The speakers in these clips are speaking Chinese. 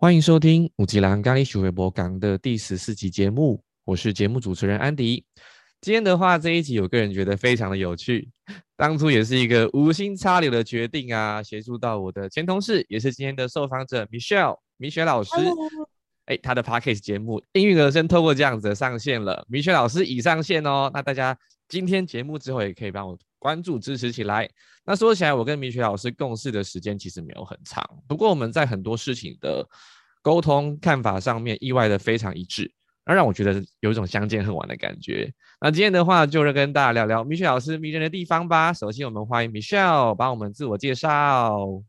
欢迎收听五吉郎咖喱许微博港的第十四集节目，我是节目主持人安迪。今天的话，这一集我个人觉得非常的有趣，当初也是一个无心插柳的决定啊，协助到我的前同事，也是今天的受访者 Michelle 米雪老师。哎，他的 Podcast 节目《音韵而生》透过这样子上线了，米雪老师已上线哦。那大家今天节目之后也可以帮我关注支持起来。那说起来，我跟米雪老师共事的时间其实没有很长，不过我们在很多事情的沟通看法上面意外的非常一致，那让我觉得有一种相见恨晚的感觉。那今天的话，就是跟大家聊聊米雪老师迷人的地方吧。首先，我们欢迎 Michelle 帮我们自我介绍。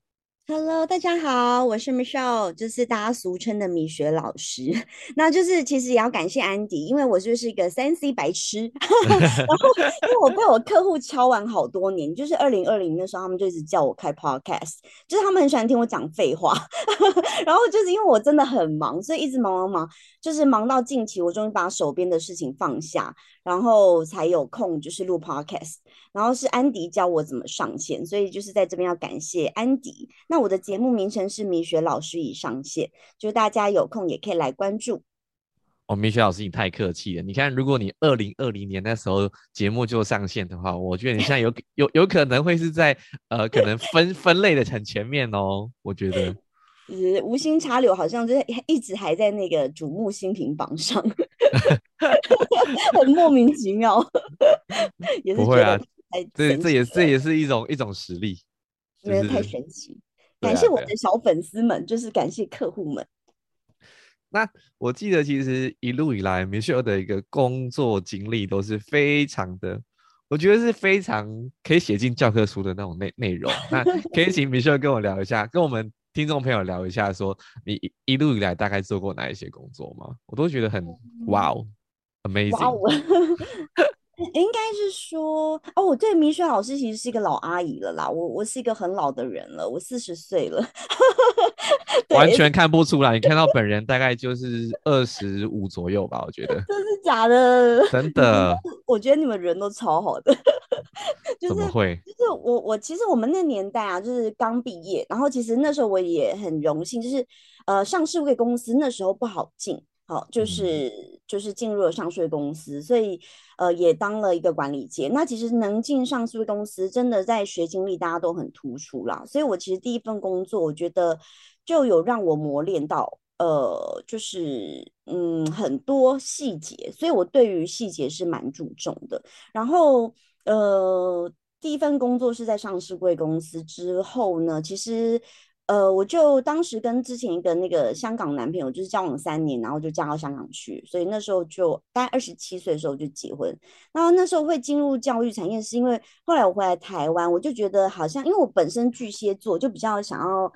Hello，大家好，我是 Michelle，就是大家俗称的米雪老师。那就是其实也要感谢安迪，因为我就是一个三 C 白痴，然后因为我被我客户敲完好多年，就是二零二零的时候，他们就一直叫我开 Podcast，就是他们很喜欢听我讲废话。然后就是因为我真的很忙，所以一直忙忙忙，就是忙到近期，我终于把手边的事情放下。然后才有空就是录 podcast，然后是安迪教我怎么上线，所以就是在这边要感谢安迪。那我的节目名称是米雪老师已上线，就大家有空也可以来关注。哦，米雪老师你太客气了。你看，如果你二零二零年那时候节目就上线的话，我觉得你现在有有有可能会是在呃可能分 分类的很前面哦，我觉得。是 无心插柳，好像就是一直还在那个瞩目新品榜上，很莫名其妙。也是不会啊，这这也这也是一种一种实力，觉得太神奇。感谢我的小粉丝们，就是感谢客户们。那我记得，其实一路以来，Michelle 的一个工作经历都是非常的，我觉得是非常可以写进教科书的那种内内容。那可以请 Michelle 跟我聊一下，跟我们。听众朋友聊一下，说你一路以来大概做过哪一些工作吗？我都觉得很哇哦，amazing。应该是说哦，我对明雪老师其实是一个老阿姨了啦。我我是一个很老的人了，我四十岁了，完全看不出来。你看到本人大概就是二十五左右吧，我觉得。真是假的？真的。我觉得你们人都超好的。怎么会？就是我我其实我们那年代啊，就是刚毕业，然后其实那时候我也很荣幸，就是呃上市会公司那时候不好进。好，就是就是进入了上市公司，所以呃也当了一个管理阶。那其实能进上市公司，真的在学经历大家都很突出啦。所以我其实第一份工作，我觉得就有让我磨练到呃，就是嗯很多细节，所以我对于细节是蛮注重的。然后呃第一份工作是在上市贵公司之后呢，其实。呃，我就当时跟之前一个那个香港男朋友就是交往三年，然后就嫁到香港去，所以那时候就大概二十七岁的时候就结婚。然后那时候会进入教育产业，是因为后来我回来台湾，我就觉得好像因为我本身巨蟹座，就比较想要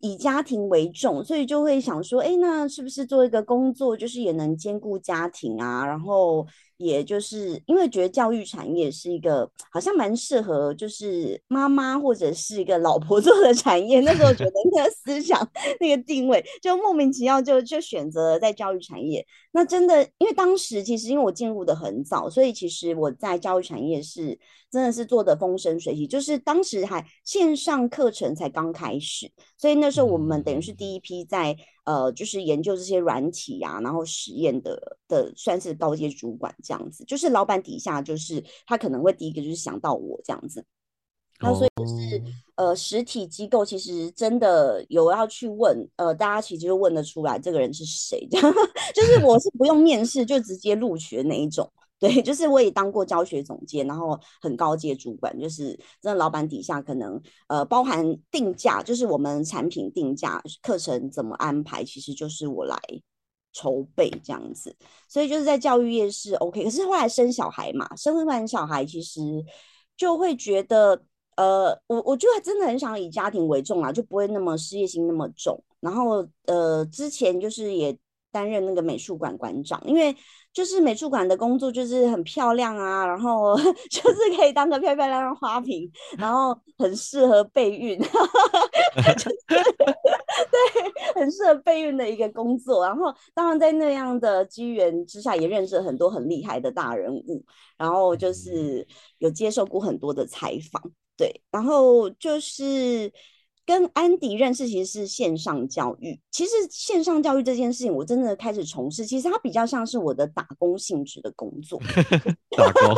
以家庭为重，所以就会想说，哎，那是不是做一个工作，就是也能兼顾家庭啊？然后。也就是因为觉得教育产业是一个好像蛮适合，就是妈妈或者是一个老婆 做的产业。那时候觉得那个思想、那个定位，就莫名其妙就就选择在教育产业。那真的，因为当时其实因为我进入的很早，所以其实我在教育产业是真的是做的风生水起。就是当时还线上课程才刚开始，所以那时候我们等于是第一批在。呃，就是研究这些软体啊，然后实验的的算是高阶主管这样子，就是老板底下，就是他可能会第一个就是想到我这样子，然后所以就是呃，实体机构其实真的有要去问，呃，大家其实就问得出来这个人是谁，这 样就是我是不用面试就直接录取的那一种。对，就是我也当过教学总监，然后很高阶主管，就是真的老板底下可能呃包含定价，就是我们产品定价、课程怎么安排，其实就是我来筹备这样子。所以就是在教育业是 OK，可是后来生小孩嘛，生完小孩其实就会觉得呃，我我就真的很想以家庭为重啊，就不会那么事业心那么重。然后呃，之前就是也担任那个美术馆馆长，因为。就是美术馆的工作就是很漂亮啊，然后 就是可以当个漂漂亮亮花瓶，然后很适合备孕，对，很适合备孕的一个工作。然后当然在那样的机缘之下，也认识了很多很厉害的大人物，然后就是有接受过很多的采访，对，然后就是跟安迪认识其实是线上教育。其实线上教育这件事情，我真的开始从事，其实它比较像是我的打工性质的工作。打工，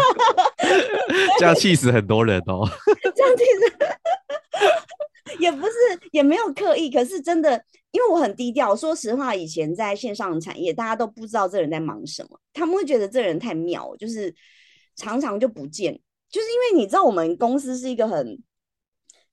这样气死很多人哦。这样其实也不是，也没有刻意，可是真的，因为我很低调。说实话，以前在线上产业，大家都不知道这人在忙什么，他们会觉得这人太妙，就是常常就不见。就是因为你知道，我们公司是一个很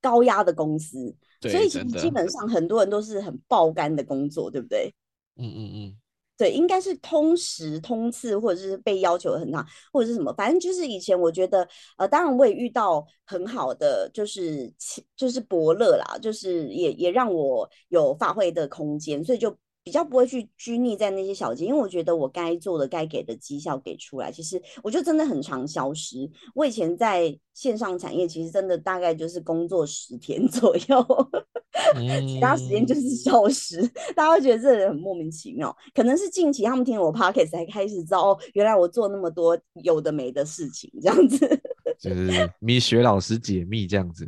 高压的公司，所以其实基本上很多人都是很爆肝的工作，对不对？嗯嗯嗯。对，应该是通时通次，或者是被要求很大，或者是什么，反正就是以前我觉得，呃，当然我也遇到很好的，就是就是伯乐啦，就是也也让我有发挥的空间，所以就。比较不会去拘泥在那些小节，因为我觉得我该做的、该给的绩效给出来，其实我就真的很常消失。我以前在线上产业，其实真的大概就是工作十天 左右，其他时间就是消失。大家会觉得这人很莫名其妙，可能是近期他们听我 podcast 才开始知道，哦，原来我做那么多有的没的事情，这样子。就是米雪老师解密这样子。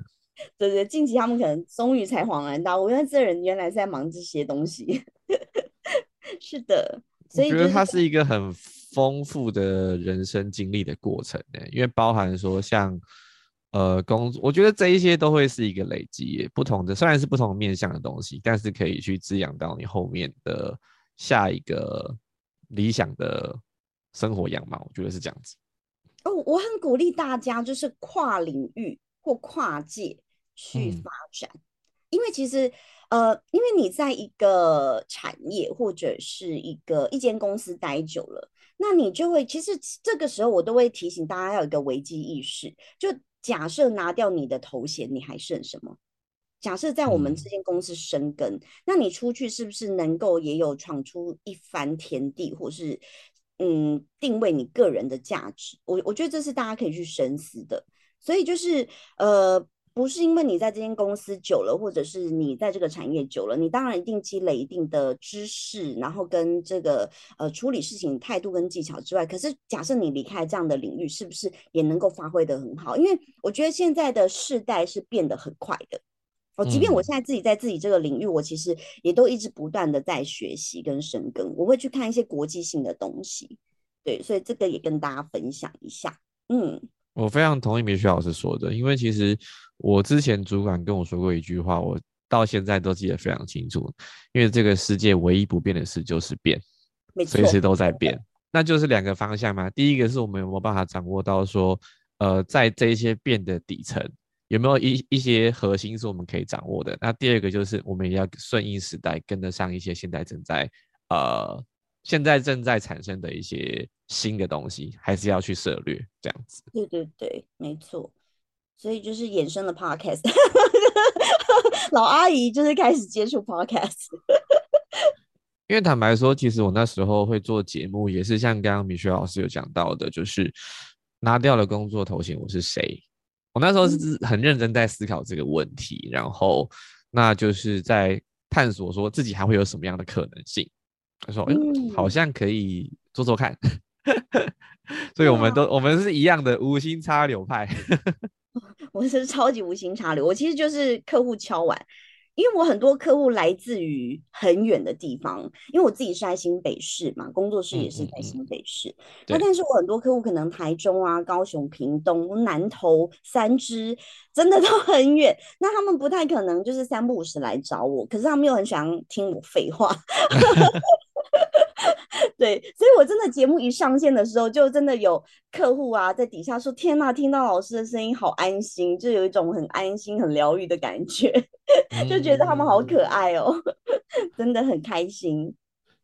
对对，近期他们可能终于才恍然大悟，原来这人原来在忙这些东西。是的，所以觉得它是一个很丰富的人生经历的过程呢，因为包含说像呃工作，我觉得这一些都会是一个累积，不同的虽然是不同面向的东西，但是可以去滋养到你后面的下一个理想的生活样貌，我觉得是这样子。哦，我很鼓励大家就是跨领域或跨界去发展，因为其实。呃，因为你在一个产业或者是一个一间公司待久了，那你就会其实这个时候我都会提醒大家要有一个危机意识。就假设拿掉你的头衔，你还剩什么？假设在我们这间公司生根，那你出去是不是能够也有闯出一番天地，或是嗯定位你个人的价值？我我觉得这是大家可以去深思的。所以就是呃。不是因为你在这间公司久了，或者是你在这个产业久了，你当然一定积累一定的知识，然后跟这个呃处理事情态度跟技巧之外，可是假设你离开这样的领域，是不是也能够发挥的很好？因为我觉得现在的世代是变得很快的。哦，即便我现在自己在自己这个领域，我其实也都一直不断的在学习跟深耕，我会去看一些国际性的东西。对，所以这个也跟大家分享一下。嗯。我非常同意米雪老师说的，因为其实我之前主管跟我说过一句话，我到现在都记得非常清楚。因为这个世界唯一不变的事就是变，随时都在变。那就是两个方向嘛。第一个是我们有没有办法掌握到说，呃，在这一些变的底层，有没有一一些核心是我们可以掌握的？那第二个就是我们也要顺应时代，跟得上一些现在正在呃。现在正在产生的一些新的东西，还是要去涉略这样子。对对对，没错。所以就是衍生的 podcast，老阿姨就是开始接触 podcast。因为坦白说，其实我那时候会做节目，也是像刚刚米雪老师有讲到的，就是拿掉了工作头衔，我是谁？我那时候是很认真在思考这个问题，然后那就是在探索说自己还会有什么样的可能性。他说：“嗯，好像可以做做看，所以我们都我们是一样的无心插柳派。我是超级无心插柳，我其实就是客户敲完，因为我很多客户来自于很远的地方，因为我自己是在新北市嘛，工作室也是在新北市。那但是我很多客户可能台中啊、高雄、屏东、南投、三支，真的都很远，那他们不太可能就是三不五时来找我，可是他们又很喜欢听我废话。” 对，所以我真的节目一上线的时候，就真的有客户啊在底下说：“天呐，听到老师的声音好安心，就有一种很安心、很疗愈的感觉，就觉得他们好可爱哦，真的很开心。”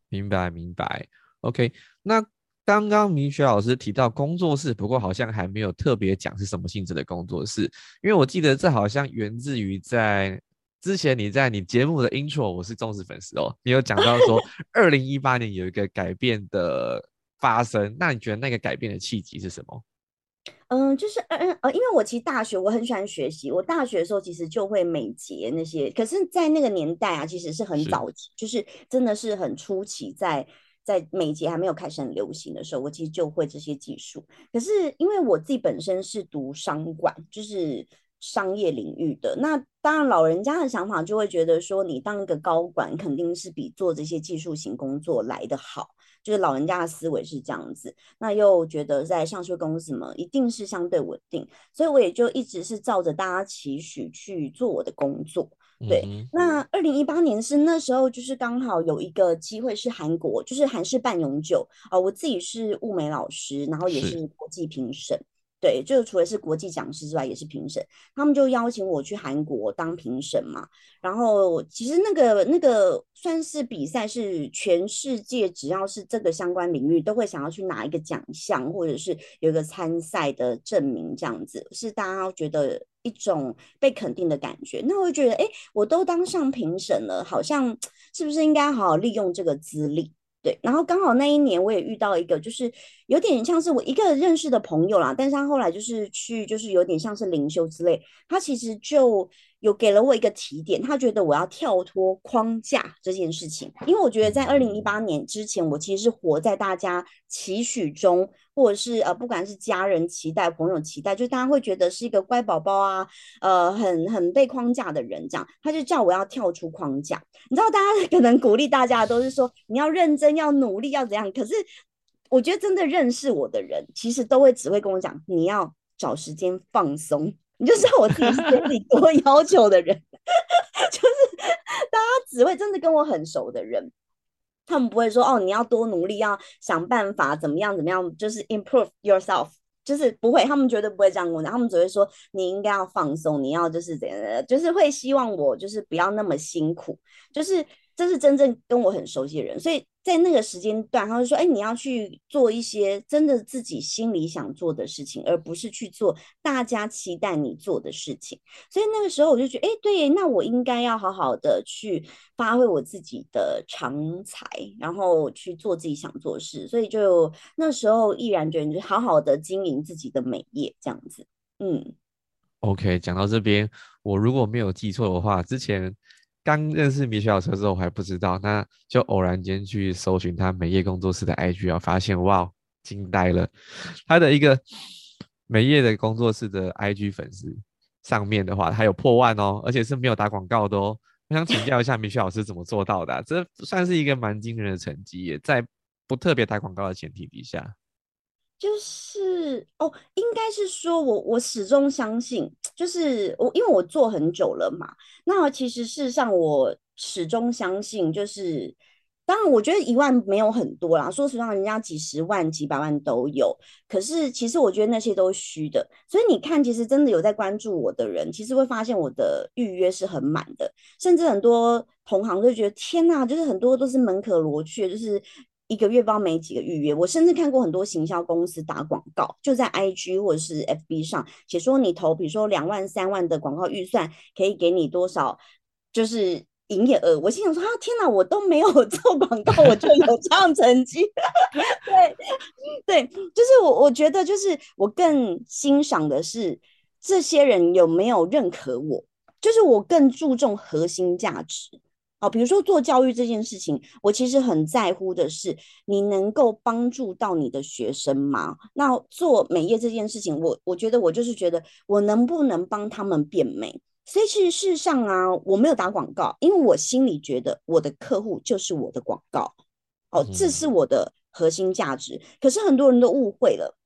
明白，明白。OK，那刚刚明雪老师提到工作室，不过好像还没有特别讲是什么性质的工作室，因为我记得这好像源自于在。之前你在你节目的 intro，我是忠实粉丝哦。你有讲到说，二零一八年有一个改变的发生，那你觉得那个改变的契机是什么？嗯，就是嗯嗯呃，因为我其实大学我很喜欢学习，我大学的时候其实就会美睫那些，可是，在那个年代啊，其实是很早期，就是真的是很初期，在在美睫还没有开始很流行的时候，我其实就会这些技术。可是因为我自己本身是读商管，就是。商业领域的。那当然，老人家的想法就会觉得说，你当一个高管肯定是比做这些技术型工作来得好。就是老人家的思维是这样子，那又觉得在上市公司嘛，一定是相对稳定，所以我也就一直是照着大家期许去做我的工作。对，那二零一八年是那时候，就是刚好有一个机会是韩国，就是韩式半永久啊，我自己是物美老师，然后也是国际评审。对，就除了是国际讲师之外，也是评审。他们就邀请我去韩国当评审嘛。然后其实那个那个算是比赛，是全世界只要是这个相关领域都会想要去拿一个奖项，或者是有一个参赛的证明，这样子是大家觉得一种被肯定的感觉。那我就觉得，哎，我都当上评审了，好像 是不是应该好好利用这个资历？对，然后刚好那一年我也遇到一个，就是有点像是我一个认识的朋友啦，但是他后来就是去，就是有点像是灵修之类，他其实就。有给了我一个提点，他觉得我要跳脱框架这件事情，因为我觉得在二零一八年之前，我其实是活在大家期许中，或者是呃，不管是家人期待、朋友期待，就大家会觉得是一个乖宝宝啊，呃，很很被框架的人这样，他就叫我要跳出框架。你知道，大家 可能鼓励大家都是说你要认真、要努力、要怎样，可是我觉得真的认识我的人，其实都会只会跟我讲，你要找时间放松。你就知道我自己是对自己多 要求的人，就是大家只会真的跟我很熟的人，他们不会说哦，你要多努力，要想办法怎么样怎么样，就是 improve yourself，就是不会，他们绝对不会这样跟我讲，他们只会说你应该要放松，你要就是怎样，就是会希望我就是不要那么辛苦，就是这是真正跟我很熟悉的人，所以。在那个时间段，他就说：“哎，你要去做一些真的自己心里想做的事情，而不是去做大家期待你做的事情。”所以那个时候我就觉得：“哎，对，那我应该要好好的去发挥我自己的长才，然后去做自己想做事。”所以就那时候毅然决然，就好好的经营自己的美业，这样子。嗯，OK，讲到这边，我如果没有记错的话，之前。刚认识米雪老师的时候，我还不知道，那就偶然间去搜寻他美业工作室的 IG 啊，发现哇，惊呆了！他的一个美业的工作室的 IG 粉丝上面的话，还有破万哦，而且是没有打广告的哦。我想请教一下米雪老师怎么做到的？这算是一个蛮惊人的成绩，也在不特别打广告的前提底下。就是哦，应该是说，我我始终相信，就是我因为我做很久了嘛。那其实事实上，我始终相信，就是当然，我觉得一万没有很多啦。说实话，人家几十万、几百万都有。可是其实我觉得那些都虚的。所以你看，其实真的有在关注我的人，其实会发现我的预约是很满的，甚至很多同行都觉得天哪，就是很多都是门可罗雀，就是。一个月包没几个预约，我甚至看过很多行销公司打广告，就在 IG 或者是 FB 上写说你投，比如说两万、三万的广告预算，可以给你多少，就是营业额。我心想说啊，天哪，我都没有做广告，我就有这样成绩。对对，就是我，我觉得就是我更欣赏的是这些人有没有认可我，就是我更注重核心价值。好，比如说做教育这件事情，我其实很在乎的是你能够帮助到你的学生吗？那做美业这件事情，我我觉得我就是觉得我能不能帮他们变美？所以其实事实上啊，我没有打广告，因为我心里觉得我的客户就是我的广告，哦，这是我的核心价值。可是很多人都误会了。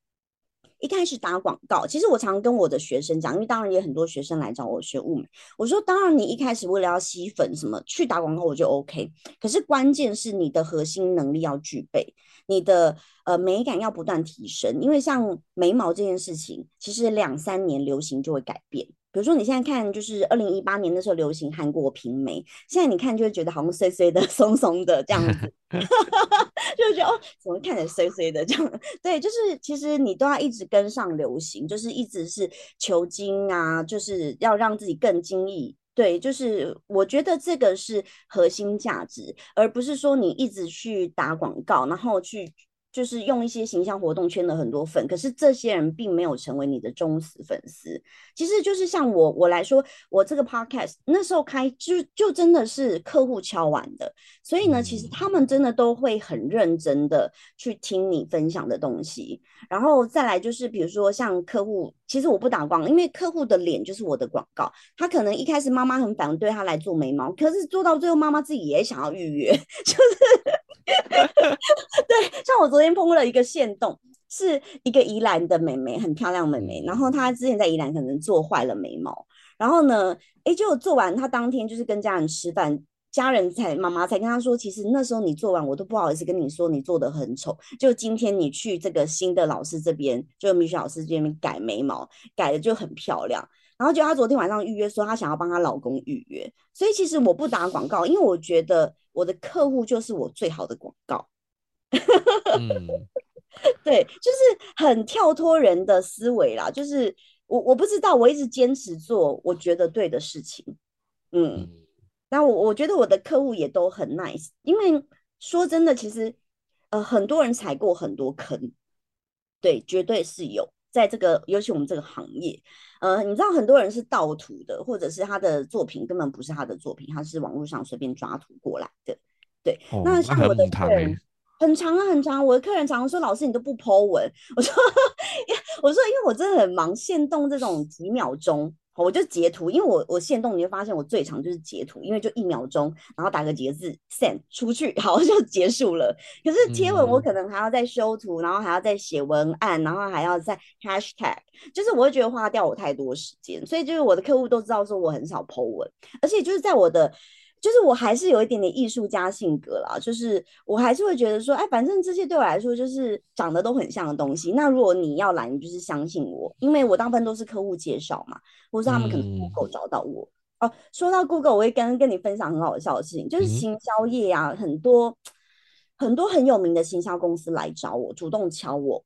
一开始打广告，其实我常跟我的学生讲，因为当然也很多学生来找我学物美，我说当然你一开始为了要吸粉什么去打广告我就 OK，可是关键是你的核心能力要具备，你的呃美感要不断提升，因为像眉毛这件事情，其实两三年流行就会改变。比如说你现在看，就是二零一八年那时候流行韩国平眉，现在你看就会觉得好像碎碎的、松松的这样子，就觉得哦，怎么看起来碎碎的这样？对，就是其实你都要一直跟上流行，就是一直是求精啊，就是要让自己更精益。对，就是我觉得这个是核心价值，而不是说你一直去打广告，然后去。就是用一些形象活动圈了很多粉，可是这些人并没有成为你的忠实粉丝。其实就是像我我来说，我这个 podcast 那时候开就就真的是客户敲完的，所以呢，其实他们真的都会很认真的去听你分享的东西。然后再来就是比如说像客户，其实我不打光，因为客户的脸就是我的广告。他可能一开始妈妈很反对他来做眉毛，可是做到最后妈妈自己也想要预约，就是。对，像我昨天碰了一个线洞，是一个宜兰的美眉，很漂亮美眉。然后她之前在宜兰可能做坏了眉毛，然后呢，哎，就做完，她当天就是跟家人吃饭，家人才妈妈才跟她说，其实那时候你做完，我都不好意思跟你说你做的很丑。就今天你去这个新的老师这边，就米雪老师这边改眉毛，改的就很漂亮。然后就她昨天晚上预约说，她想要帮她老公预约，所以其实我不打广告，因为我觉得我的客户就是我最好的广告。嗯，对，就是很跳脱人的思维啦。就是我我不知道，我一直坚持做我觉得对的事情。嗯，那我我觉得我的客户也都很 nice，因为说真的，其实呃很多人踩过很多坑，对，绝对是有。在这个，尤其我们这个行业，呃，你知道很多人是盗图的，或者是他的作品根本不是他的作品，他是网络上随便抓图过来的。对，那像我的客人很长啊，很长。我的客人常常说：“老师，你都不 Po 文。”我说：“ 我说，因为我真的很忙，限动这种几秒钟。”我就截图，因为我我限动，你会发现我最长就是截图，因为就一秒钟，然后打个几个字 send 出去，好 就结束了。可是贴文我可能还要再修图，然后还要再写文案，然后还要再 hashtag，就是我会觉得花掉我太多时间，所以就是我的客户都知道说我很少 po 文，而且就是在我的。就是我还是有一点点艺术家性格啦，就是我还是会觉得说，哎，反正这些对我来说就是长得都很像的东西。那如果你要来，你就是相信我，因为我大部分都是客户介绍嘛，或是他们可能 Google 找到我。哦，说到 Google，我会跟跟你分享很好笑的事情，就是行销业啊，很多很多很有名的行销公司来找我，主动敲我，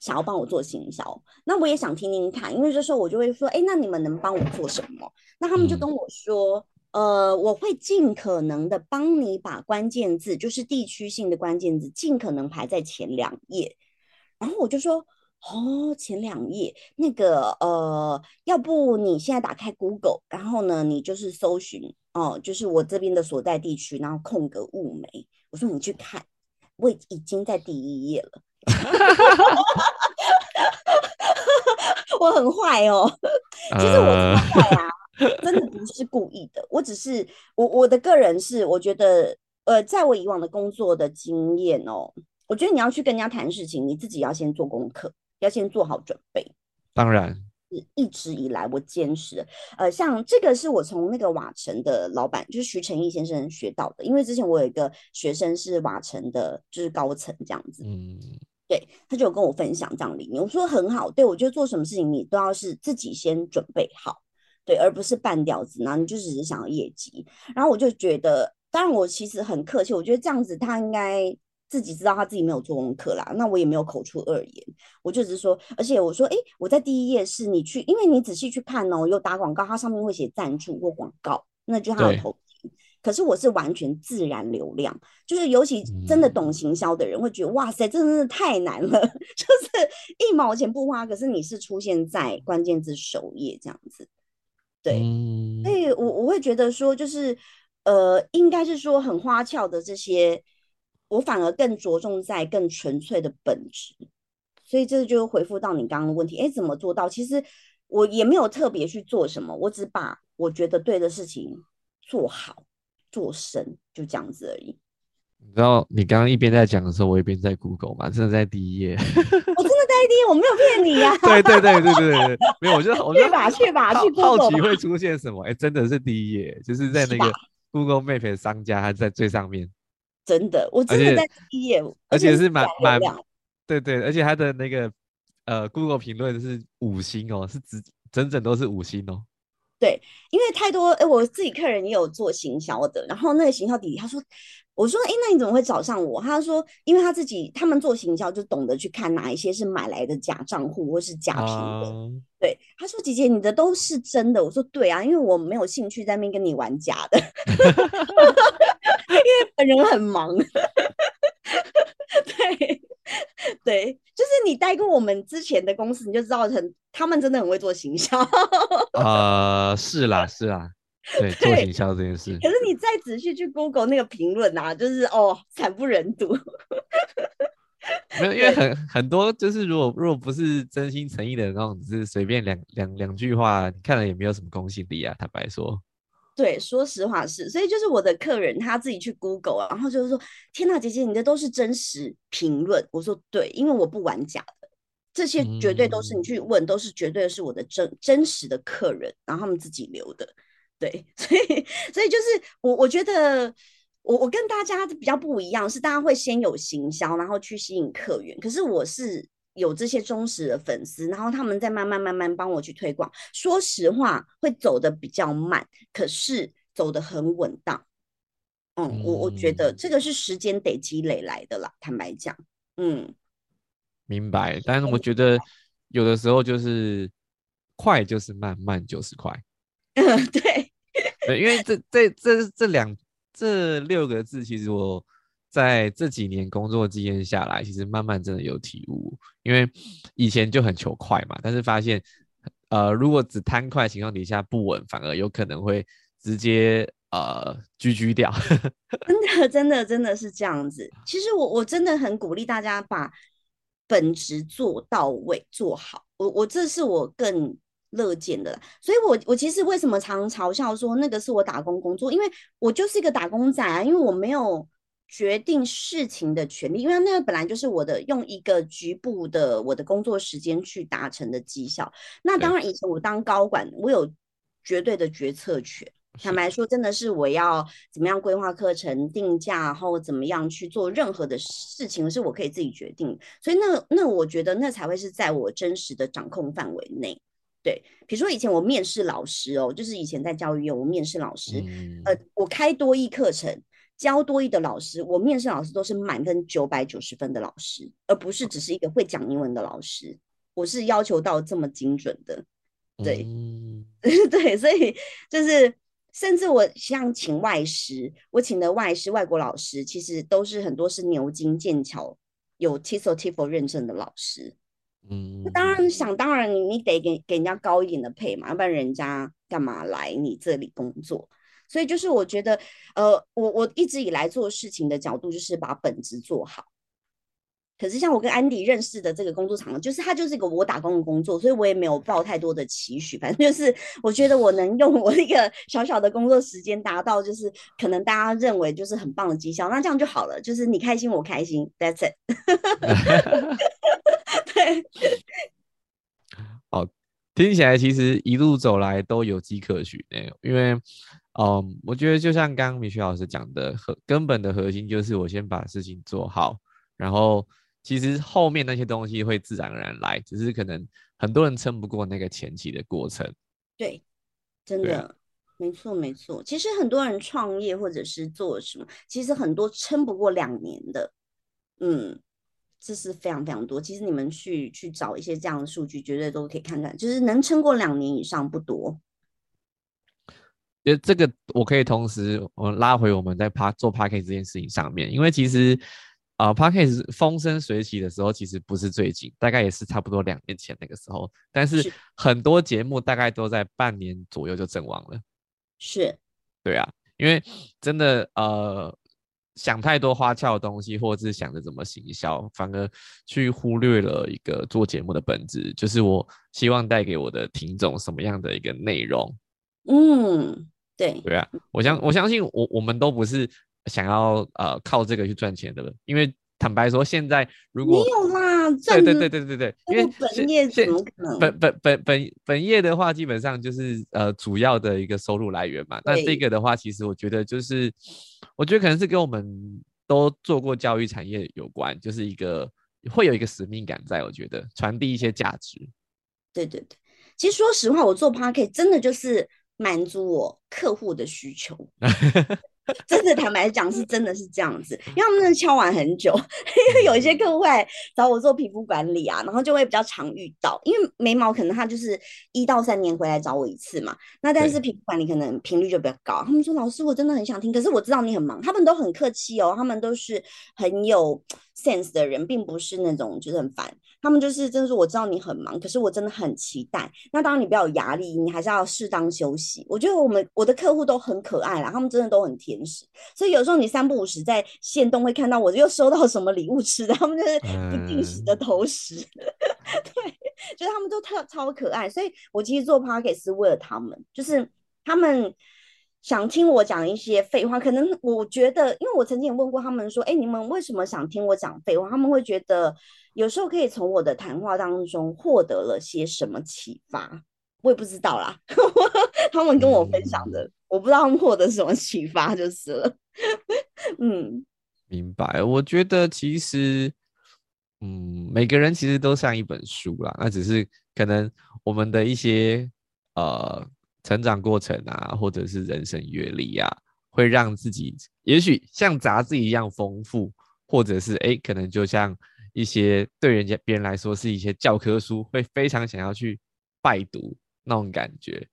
想要帮我做行销。那我也想听听看，因为这时候我就会说，哎，那你们能帮我做什么？那他们就跟我说。呃，我会尽可能的帮你把关键字，就是地区性的关键字，尽可能排在前两页。然后我就说，哦，前两页那个，呃，要不你现在打开 Google，然后呢，你就是搜寻，哦，就是我这边的所在地区，然后空格物美。我说你去看，我已经在第一页了。我很坏哦，其实我很坏啊。真的不是故意的，我只是我我的个人是，我觉得呃，在我以往的工作的经验哦，我觉得你要去跟人家谈事情，你自己要先做功课，要先做好准备。当然，是一直以来我坚持，呃，像这个是我从那个瓦城的老板，就是徐成义先生学到的，因为之前我有一个学生是瓦城的，就是高层这样子，嗯，对，他就有跟我分享这样理念，我说很好，对我觉得做什么事情你都要是自己先准备好。对，而不是半吊子，然后你就只是想要业绩。然后我就觉得，当然我其实很客气，我觉得这样子他应该自己知道他自己没有做功课啦。那我也没有口出恶言，我就只是说，而且我说，哎，我在第一页是你去，因为你仔细去看哦，有打广告，它上面会写赞助或广告，那就他的投可是我是完全自然流量，就是尤其真的懂行销的人会觉得，哇塞，这真的是太难了，就是一毛钱不花，可是你是出现在关键字首页这样子。对，所以我我会觉得说，就是呃，应该是说很花俏的这些，我反而更着重在更纯粹的本质。所以这就回复到你刚刚的问题，哎，怎么做到？其实我也没有特别去做什么，我只把我觉得对的事情做好、做深，就这样子而已。你知道，你刚刚一边在讲的时候，我一边在 Google 嘛，真的在第一页。我 真的在第一页，我没有骗你呀。对对对对对对，没有，我就我就把去吧去好奇会出现什么？哎，真的是第一页，就是在那个 Google Map 的商家还在最上面。真的，我真的在第一页，而且是满满，对对，而且他的那个呃 Google 评论是五星哦，是整整整都是五星哦。对，因为太多，哎，我自己客人也有做行销的，然后那个行销弟弟他说。我说：“哎，那你怎么会找上我？”他说：“因为他自己他们做行销，就懂得去看哪一些是买来的假账户或是假评论。”对，他说：“姐姐，你的都是真的。”我说：“对啊，因为我没有兴趣在那边跟你玩假的，因为本人很忙。”对，对，就是你待过我们之前的公司，你就知道很他们真的很会做行销。呃，是啦，是啦，对，做行销这件事。可是你再仔细去 Google 那个评论啊，就是哦，惨不忍睹。没有，因为很很多就是如果如果不是真心诚意的那种，只是随便两两两句话，看了也没有什么公信力啊。坦白说，对，说实话是，所以就是我的客人他自己去 Google，然后就是说，天呐，姐姐，你的都是真实评论。我说对，因为我不玩假的，这些绝对都是你去问，都是绝对是我的真真实的客人，然后他们自己留的。对，所以所以就是我我觉得。我我跟大家比较不一样，是大家会先有行销，然后去吸引客源。可是我是有这些忠实的粉丝，然后他们再慢慢慢慢帮我去推广。说实话，会走的比较慢，可是走的很稳当。嗯，我我觉得这个是时间得积累来的啦。坦白讲，嗯，明白。但是我觉得有的时候就是快就是慢，慢就是快。嗯，对，对，因为这这这这两。这六个字，其实我在这几年工作经验下来，其实慢慢真的有体悟。因为以前就很求快嘛，但是发现，呃，如果只贪快情况底下不稳，反而有可能会直接呃居居掉。真的，真的，真的是这样子。其实我我真的很鼓励大家把本职做到位、做好。我我这是我更。乐见的，所以我我其实为什么常嘲笑说那个是我打工工作，因为我就是一个打工仔啊，因为我没有决定事情的权利，因为那个本来就是我的用一个局部的我的工作时间去达成的绩效。那当然以前我当高管，我有绝对的决策权。坦白说，真的是我要怎么样规划课程、定价，然后怎么样去做任何的事情，是我可以自己决定。所以那那我觉得那才会是在我真实的掌控范围内。对，比如说以前我面试老师哦，就是以前在教育业，我面试老师，呃，我开多益课程教多益的老师，我面试老师都是满分九百九十分的老师，而不是只是一个会讲英文的老师。我是要求到这么精准的，对，对，所以就是甚至我像请外师，我请的外师外国老师，其实都是很多是牛津、剑桥有 TESOL、TEFL 认证的老师。嗯，那当然想当然，你你得给给人家高一点的配嘛，要不然人家干嘛来你这里工作？所以就是我觉得，呃，我我一直以来做事情的角度就是把本职做好。可是像我跟安迪认识的这个工作场，就是他就是一个我打工的工作，所以我也没有抱太多的期许。反正就是我觉得我能用我一个小小的工作时间达到，就是可能大家认为就是很棒的绩效，那这样就好了。就是你开心我开心，That's it。对，好，听起来其实一路走来都有迹可循。因为，嗯，我觉得就像刚刚米雪老师讲的，核根本的核心就是我先把事情做好，然后其实后面那些东西会自然而然来，只是可能很多人撑不过那个前期的过程。对，真的，没错没错。其实很多人创业或者是做什么，其实很多撑不过两年的，嗯。这是非常非常多。其实你们去去找一些这样的数据，绝对都可以看出来，就是能撑过两年以上不多。觉得这个我可以同时我拉回我们在趴做 p a c k a g e 这件事情上面，因为其实啊 p a c k a g e 风生水起的时候，其实不是最近，大概也是差不多两年前那个时候。但是很多节目大概都在半年左右就阵亡了。是，对啊，因为真的呃。想太多花俏的东西，或者是想着怎么行销，反而去忽略了一个做节目的本质，就是我希望带给我的听众什么样的一个内容。嗯，对，对啊，我相我相信我我们都不是想要呃靠这个去赚钱的，因为。坦白说，现在如果没有啦，对对对对对对，因为本业怎么可能？本本本本本业的话，基本上就是呃主要的一个收入来源嘛。那这个的话，其实我觉得就是，我觉得可能是跟我们都做过教育产业有关，就是一个会有一个使命感在，我觉得传递一些价值。对对对，其实说实话，我做 p a r k e t 真的就是满足我客户的需求。真的，坦白讲，是真的是这样子，因为他们真的敲完很久，因为有一些客户会找我做皮肤管理啊，然后就会比较常遇到，因为眉毛可能他就是一到三年回来找我一次嘛，那但是皮肤管理可能频率就比较高。他们说老师，我真的很想听，可是我知道你很忙，他们都很客气哦，他们都是很有 sense 的人，并不是那种就是很烦，他们就是真的是我知道你很忙，可是我真的很期待。那当然你不要有压力，你还是要适当休息。我觉得我们我的客户都很可爱啦，他们真的都很甜食，所以有时候你三不五时在线动会看到我又收到什么礼物吃的，他们就是不定时的投食，对，就是他们都特超可爱，所以我其实做 p o c k e t 是为了他们，就是他们。想听我讲一些废话，可能我觉得，因为我曾经也问过他们说，哎，你们为什么想听我讲废话？他们会觉得有时候可以从我的谈话当中获得了些什么启发，我也不知道啦。他们跟我分享的，我不知道他们获得什么启发就是了。嗯，明白。我觉得其实，嗯，每个人其实都像一本书啦，那只是可能我们的一些呃。成长过程啊，或者是人生阅历啊，会让自己也许像杂志一样丰富，或者是哎，可能就像一些对人家别人来说是一些教科书，会非常想要去拜读那种感觉。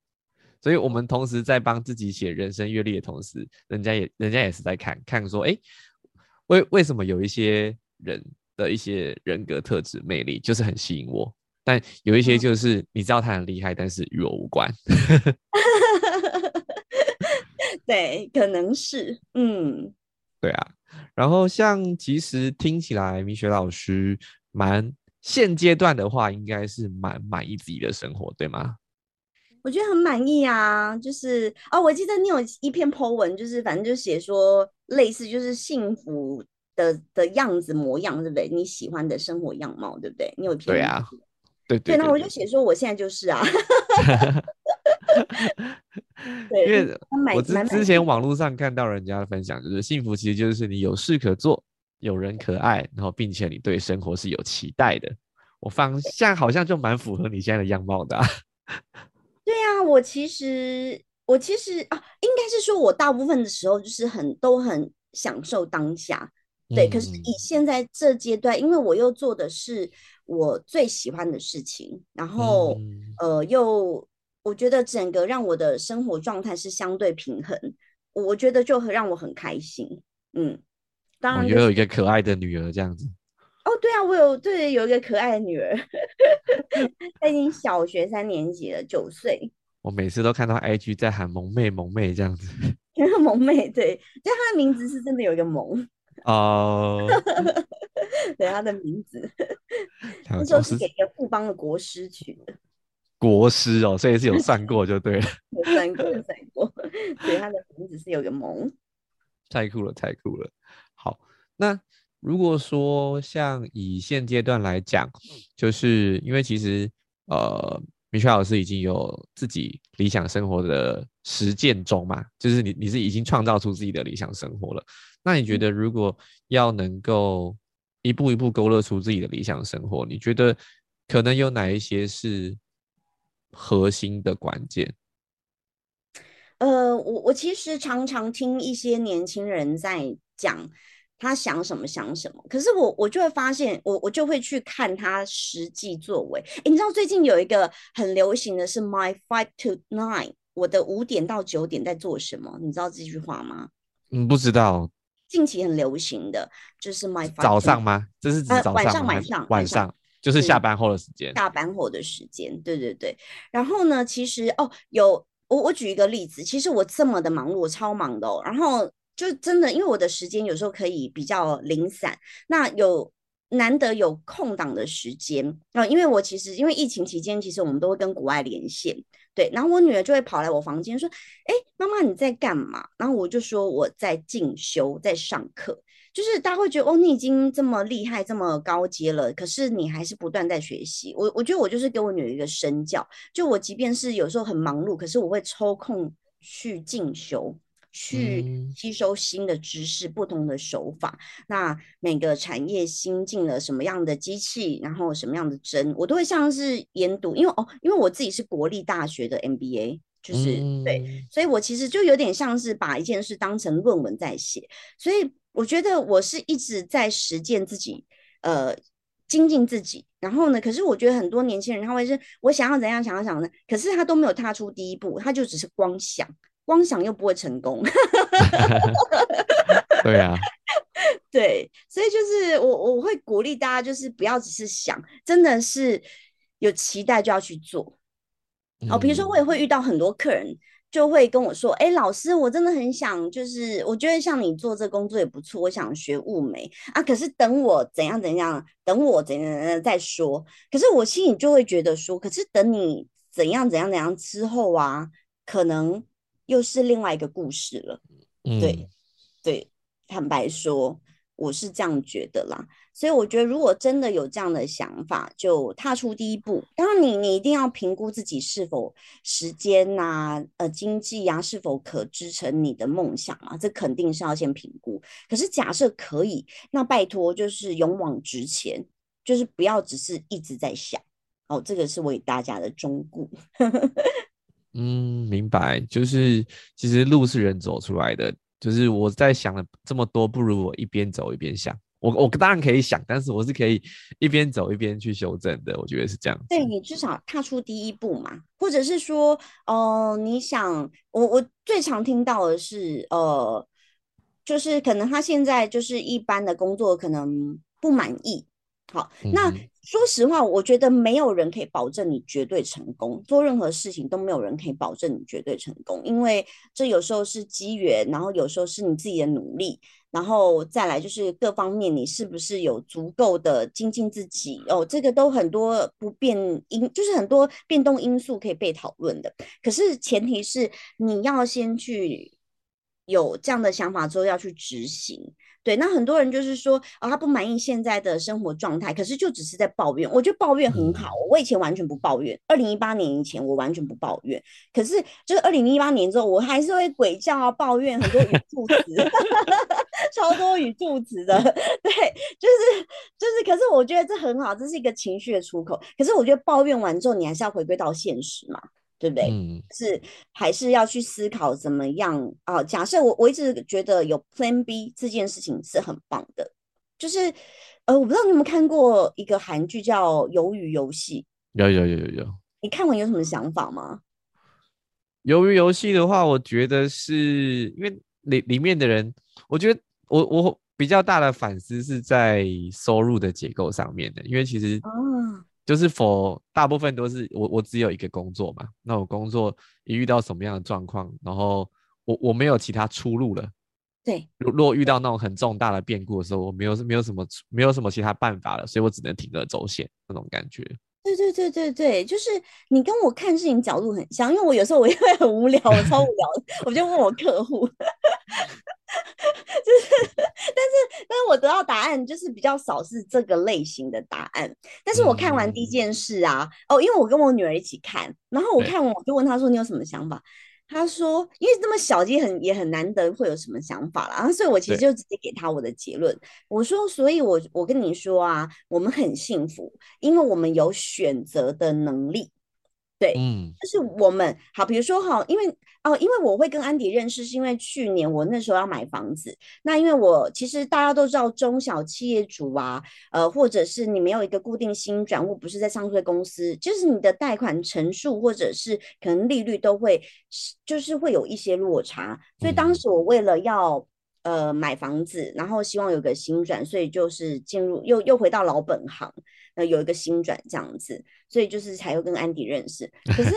所以，我们同时在帮自己写人生阅历的同时，人家也人家也是在看看说，哎，为为什么有一些人的一些人格特质魅力就是很吸引我。但有一些就是你知道他很厉害，但是与我无关。对，可能是，嗯，对啊。然后像其实听起来，米雪老师蛮现阶段的话，应该是蛮满意自己的生活，对吗？我觉得很满意啊，就是哦，我记得你有一篇 po 文，就是反正就写说类似就是幸福的的样子模样，对不对？你喜欢的生活样貌，对不对？你有一篇对啊。对对，那我就写说我现在就是啊，对，因为我之之前网络上看到人家的分享，就是幸福其实就是你有事可做，有人可爱，然后并且你对生活是有期待的。我方向好像就蛮符合你现在的样貌的。对呀，我其实我其实啊，应该是说我大部分的时候就是很都很享受当下。对，可是以现在这阶段，因为我又做的是。我最喜欢的事情，然后呃，又我觉得整个让我的生活状态是相对平衡，我觉得就很让我很开心。嗯，当然也有一个可爱的女儿这样子。哦，对啊，我有对有一个可爱的女儿，她已经小学三年级了，九岁。我每次都看到 IG 在喊萌妹萌妹这样子。萌妹，对，就她的名字是真的有一个萌。哦。对，她的名字。那时候是给一个富邦的国师去的，国师哦，所以是有算过就对了，有算过，算过，所以他的名字是有个萌，太酷了，太酷了。好，那如果说像以现阶段来讲，就是因为其实呃，米雪老师已经有自己理想生活的实践中嘛，就是你你是已经创造出自己的理想生活了，那你觉得如果要能够一步一步勾勒出自己的理想生活，你觉得可能有哪一些是核心的关键？呃，我我其实常常听一些年轻人在讲他想什么想什么，可是我我就会发现，我我就会去看他实际作为。诶，你知道最近有一个很流行的是 My Five to Nine，我的五点到九点在做什么？你知道这句话吗？嗯，不知道。近期很流行的就是 my 早上吗？这是指早上晚上晚上晚上就是下班后的时间。下班后的时间，对对对。然后呢，其实哦，有我我举一个例子，其实我这么的忙碌，我超忙的哦。然后就真的，因为我的时间有时候可以比较零散，那有。难得有空档的时间啊，因为我其实因为疫情期间，其实我们都会跟国外连线，对，然后我女儿就会跑来我房间说：“哎，妈妈你在干嘛？”然后我就说我在进修，在上课。就是大家会觉得哦，你已经这么厉害，这么高阶了，可是你还是不断在学习。我我觉得我就是给我女儿一个身教，就我即便是有时候很忙碌，可是我会抽空去进修。去吸收新的知识，不同的手法。那每个产业新进了什么样的机器，然后什么样的针，我都会像是研读。因为哦，因为我自己是国立大学的 MBA，就是对，所以我其实就有点像是把一件事当成论文在写。所以我觉得我是一直在实践自己，呃，精进自己。然后呢，可是我觉得很多年轻人他会是，我想要怎样，想要想呢，可是他都没有踏出第一步，他就只是光想。光想又不会成功，对啊，对，所以就是我我会鼓励大家，就是不要只是想，真的是有期待就要去做。哦，比如说我也会遇到很多客人。就会跟我说：“哎，老师，我真的很想，就是我觉得像你做这工作也不错，我想学物美啊。可是等我怎样怎样，等我怎样怎样再说。可是我心里就会觉得说，可是等你怎样怎样怎样之后啊，可能又是另外一个故事了。对，对，坦白说。”我是这样觉得啦，所以我觉得如果真的有这样的想法，就踏出第一步。当然，你你一定要评估自己是否时间呐、呃经济呀是否可支撑你的梦想啊，这肯定是要先评估。可是假设可以，那拜托就是勇往直前，就是不要只是一直在想。哦，这个是为大家的忠告。嗯，明白。就是其实路是人走出来的。就是我在想了这么多，不如我一边走一边想。我我当然可以想，但是我是可以一边走一边去修正的。我觉得是这样。对你至少踏出第一步嘛，或者是说，呃，你想，我我最常听到的是，呃，就是可能他现在就是一般的工作可能不满意。好，那说实话，我觉得没有人可以保证你绝对成功。做任何事情都没有人可以保证你绝对成功，因为这有时候是机缘，然后有时候是你自己的努力，然后再来就是各方面你是不是有足够的精进自己哦，这个都很多不变因，就是很多变动因素可以被讨论的。可是前提是你要先去有这样的想法之后要去执行。对，那很多人就是说，啊，他不满意现在的生活状态，可是就只是在抱怨。我觉得抱怨很好，我以前完全不抱怨。二零一八年以前，我完全不抱怨。可是就是二零一八年之后，我还是会鬼叫啊，抱怨很多语助词，超多语助词的。对，就是就是，可是我觉得这很好，这是一个情绪的出口。可是我觉得抱怨完之后，你还是要回归到现实嘛。对不对？嗯，是还是要去思考怎么样啊？假设我我一直觉得有 Plan B 这件事情是很棒的，就是呃，我不知道你有没有看过一个韩剧叫《鱿鱼游戏》？有有有有有。你看完有什么想法吗？鱿鱼游戏的话，我觉得是因为里里面的人，我觉得我我比较大的反思是在收入的结构上面的，因为其实啊。就是否大部分都是我我只有一个工作嘛，那我工作一遇到什么样的状况，然后我我没有其他出路了。对，如如果遇到那种很重大的变故的时候，我没有没有什么没有什么其他办法了，所以我只能铤而走险那种感觉。对对对对对，就是你跟我看事情角度很像，因为我有时候我也会很无聊，我超无聊，我就问我客户，就是，但是但是我得到答案就是比较少是这个类型的答案。但是我看完第一件事啊，哦，因为我跟我女儿一起看，然后我看完我就问她说你有什么想法？他说：“因为这么小，也很也很难得会有什么想法了。然后，所以我其实就直接给他我的结论。我说：，所以我我跟你说啊，我们很幸福，因为我们有选择的能力。”对，嗯，就是我们好，比如说哈，因为哦，因为我会跟安迪认识，是因为去年我那时候要买房子。那因为我其实大家都知道，中小企业主啊，呃，或者是你没有一个固定薪转或不是在上税公司，就是你的贷款成数或者是可能利率都会，就是会有一些落差。所以当时我为了要呃买房子，然后希望有个新转，所以就是进入又又回到老本行。呃，有一个新转这样子，所以就是才会跟安迪认识。可是，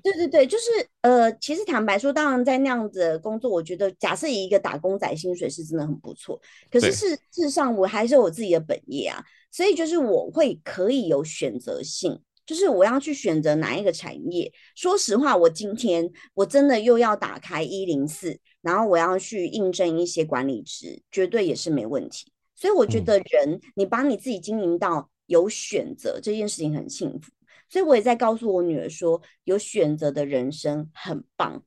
对对对，就是呃，其实坦白说，当然在那样子的工作，我觉得假设以一个打工仔薪水是真的很不错。可是事事实上，我还是有自己的本业啊，所以就是我会可以有选择性，就是我要去选择哪一个产业。说实话，我今天我真的又要打开一零四，然后我要去应征一些管理职，绝对也是没问题。所以我觉得人，你把你自己经营到。有选择这件事情很幸福，所以我也在告诉我女儿说，有选择的人生很棒。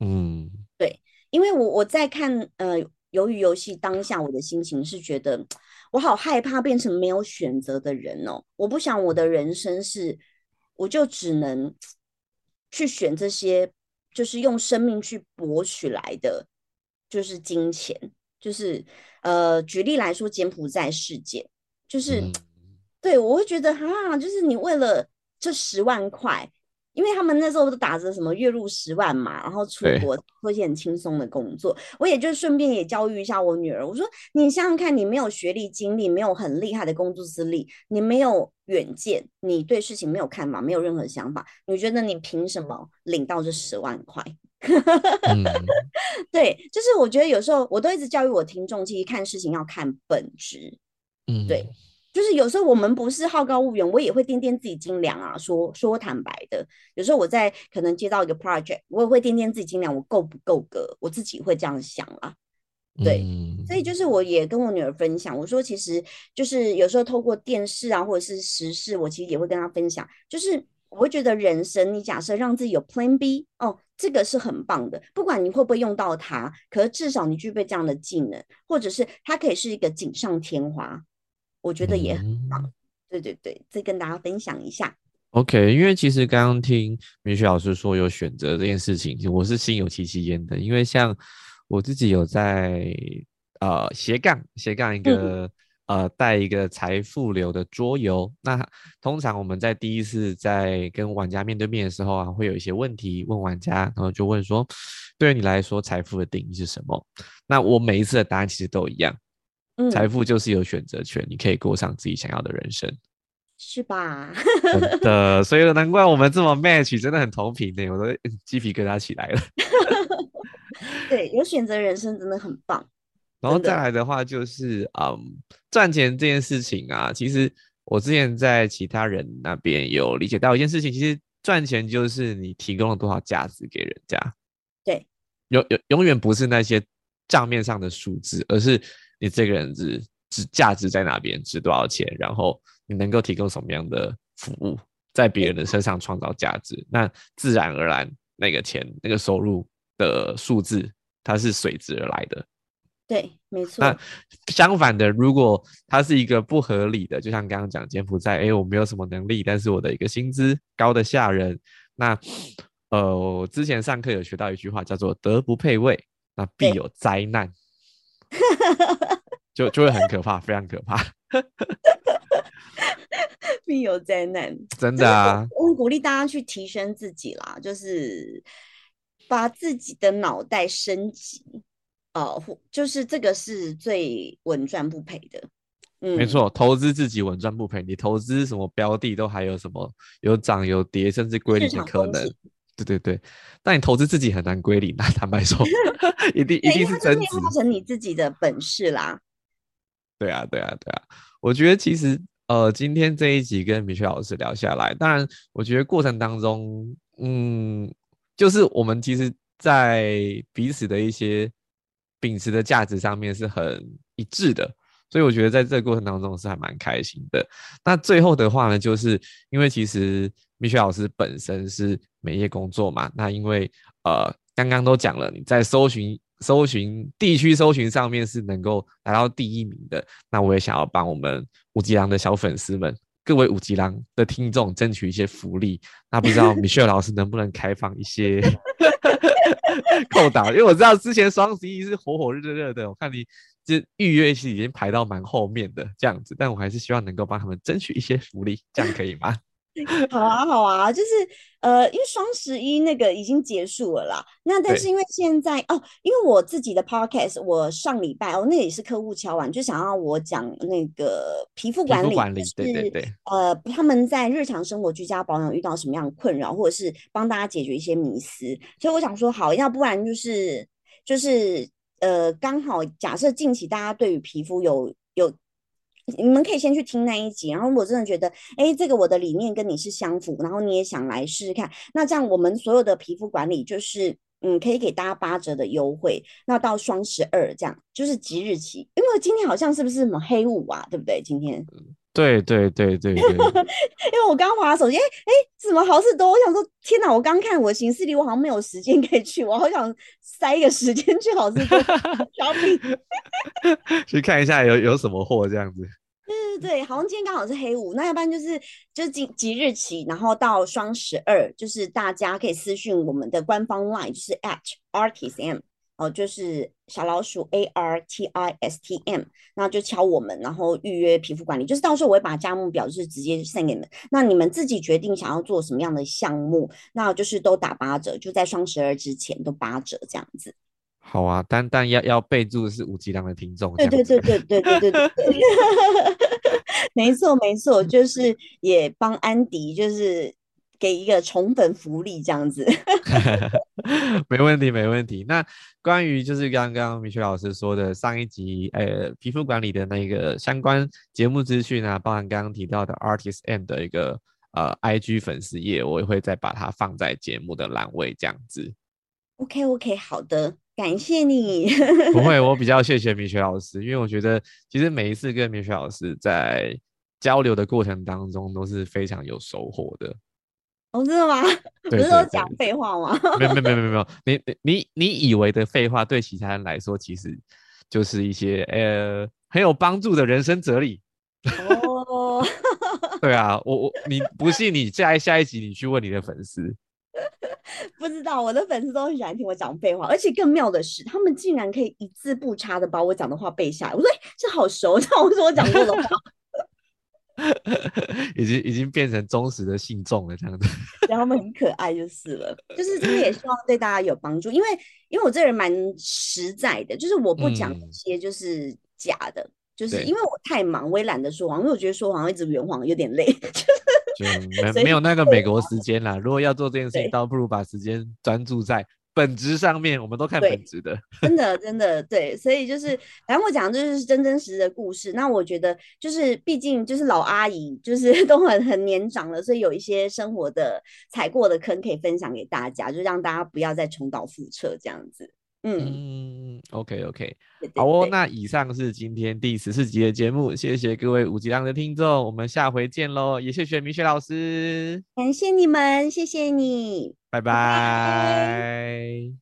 嗯，对，因为我我在看呃鱿鱼游戏当下，我的心情是觉得我好害怕变成没有选择的人哦，我不想我的人生是我就只能去选这些，就是用生命去博取来的，就是金钱，就是呃举例来说，柬埔寨事件。就是。对，我会觉得哈，就是你为了这十万块，因为他们那时候都打着什么月入十万嘛，然后出国做一些很轻松的工作，我也就顺便也教育一下我女儿，我说你想想看，你没有学历经历，没有很厉害的工作资历，你没有远见，你对事情没有看法，没有任何想法，你觉得你凭什么领到这十万块？对，就是我觉得有时候我都一直教育我听众，其实看事情要看本质，嗯，对。就是有时候我们不是好高骛远，我也会掂掂自己斤两啊。说说坦白的，有时候我在可能接到一个 project，我也会掂掂自己斤两，我够不够格？我自己会这样想啊。对，所以就是我也跟我女儿分享，我说其实就是有时候透过电视啊，或者是时事，我其实也会跟她分享。就是我会觉得人生，你假设让自己有 Plan B，哦，这个是很棒的。不管你会不会用到它，可是至少你具备这样的技能，或者是它可以是一个锦上添花。我觉得也很棒，对对对，再跟大家分享一下。OK，因为其实刚刚听明雪老师说有选择这件事情，我是心有戚戚焉的。因为像我自己有在呃斜杠斜杠一个呃带一个财富流的桌游，那通常我们在第一次在跟玩家面对面的时候啊，会有一些问题问玩家，然后就问说，对于你来说财富的定义是什么？那我每一次的答案其实都一样。财富就是有选择权，你可以过上自己想要的人生，是吧？真的，所以难怪我们这么 match，真的很同频呢，我都鸡皮疙瘩起来了。对，有选择人生真的很棒。然后再来的话，就是嗯，赚钱这件事情啊，其实我之前在其他人那边有理解到一件事情，其实赚钱就是你提供了多少价值给人家。对，永永永远不是那些账面上的数字，而是。你这个人值值价值在哪边，值多少钱？然后你能够提供什么样的服务，在别人的身上创造价值，那自然而然那个钱、那个收入的数字，它是随之而来的。对，没错。那相反的，如果它是一个不合理的，就像刚刚讲柬埔寨，哎，我没有什么能力，但是我的一个薪资高的吓人。那呃，我之前上课有学到一句话，叫做“德不配位，那必有灾难 ”。就就会很可怕，非常可怕，必有灾难。真的啊，我鼓励大家去提升自己啦，就是把自己的脑袋升级，哦，就是这个是最稳赚不赔的。嗯，没错，投资自己稳赚不赔。你投资什么标的都还有什么有涨有跌，甚至归零的可能。对对对，但你投资自己很难归零啊！坦白说，一定一定是增值成你自己的本事啦。对啊，对啊，对啊！我觉得其实呃，今天这一集跟米雪老师聊下来，当然，我觉得过程当中，嗯，就是我们其实，在彼此的一些秉持的价值上面是很一致的，所以我觉得在这个过程当中是还蛮开心的。那最后的话呢，就是因为其实。米雪老师本身是美业工作嘛？那因为呃，刚刚都讲了，你在搜寻搜寻地区搜寻上面是能够达到第一名的。那我也想要帮我们五级郎的小粉丝们，各位五级郎的听众争取一些福利。那不知道 米雪老师能不能开放一些 扣打？因为我知道之前双十一是火火热热的，我看你这预约是已经排到蛮后面的这样子，但我还是希望能够帮他们争取一些福利，这样可以吗？好啊，好啊，就是呃，因为双十一那个已经结束了啦。那但是因为现在哦，因为我自己的 podcast，我上礼拜哦，那也是客户敲完，就想要我讲那个皮肤管理，对对对，呃，他们在日常生活居家保养遇到什么样的困扰，或者是帮大家解决一些迷思。所以我想说，好，要不然就是就是呃，刚好假设近期大家对于皮肤有有。你们可以先去听那一集，然后我真的觉得，哎，这个我的理念跟你是相符，然后你也想来试试看，那这样我们所有的皮肤管理就是，嗯，可以给大家八折的优惠。那到双十二这样就是即日起，因为今天好像是不是什么黑五啊，对不对？今天。对对对对对，因为我刚滑手机，哎哎，什么好事多？我想说，天哪！我刚看我行事历，我好像没有时间可以去，我好想塞一个时间去好事多 shopping，去看一下有有什么货这样子。对对对，好像今天刚好是黑五，那要不然就是就即即日起，然后到双十二，就是大家可以私讯我们的官方 line，就是 at artism。哦，就是小老鼠 A R T I S T M，那就敲我们，然后预约皮肤管理。就是到时候我会把价目表就是直接 send 给你们，那你们自己决定想要做什么样的项目，那就是都打八折，就在双十二之前都八折这样子。好啊，但但要要备注是五级量的听众。对对对对对对对对，没错没错，就是也帮安迪就是。给一个宠粉福利这样子，没问题没问题。那关于就是刚刚米雪老师说的上一集，呃，皮肤管理的那个相关节目资讯啊，包含刚刚提到的 Artist M 的一个呃 IG 粉丝页，我也会再把它放在节目的栏位这样子。OK OK，好的，感谢你。不会，我比较谢谢米雪老师，因为我觉得其实每一次跟米雪老师在交流的过程当中都是非常有收获的。哦，真的吗？不是都讲废话吗？没有没有没有没有，你你你以为的废话，对其他人来说，其实就是一些呃很有帮助的人生哲理。哦，对啊，我我你不信，你下下一集你去问你的粉丝。不知道我的粉丝都很喜欢听我讲废话，而且更妙的是，他们竟然可以一字不差的把我讲的话背下来。我说这好熟，像我说我讲过的话。已经已经变成忠实的信众了，这样子，然后他们很可爱就是了，就是真的也希望对大家有帮助，因为因为我这人蛮实在的，就是我不讲一些就是假的，就是因为我太忙，我也懒得说谎，因为我觉得说谎一直圆谎有点累，就没没有那个美国时间啦。如果要做这件事情，倒不如把时间专注在。本质上面，我们都看本质 的，真的，真的对，所以就是，反正我讲的就是真真实实的故事。那我觉得，就是毕竟就是老阿姨，就是 都很很年长了，所以有一些生活的踩过的坑可以分享给大家，就让大家不要再重蹈覆辙这样子。嗯，OK OK，好哦。那以上是今天第十四集的节目，谢谢各位五级浪的听众，我们下回见喽！也谢谢米雪老师，感谢你们，谢谢你。拜拜。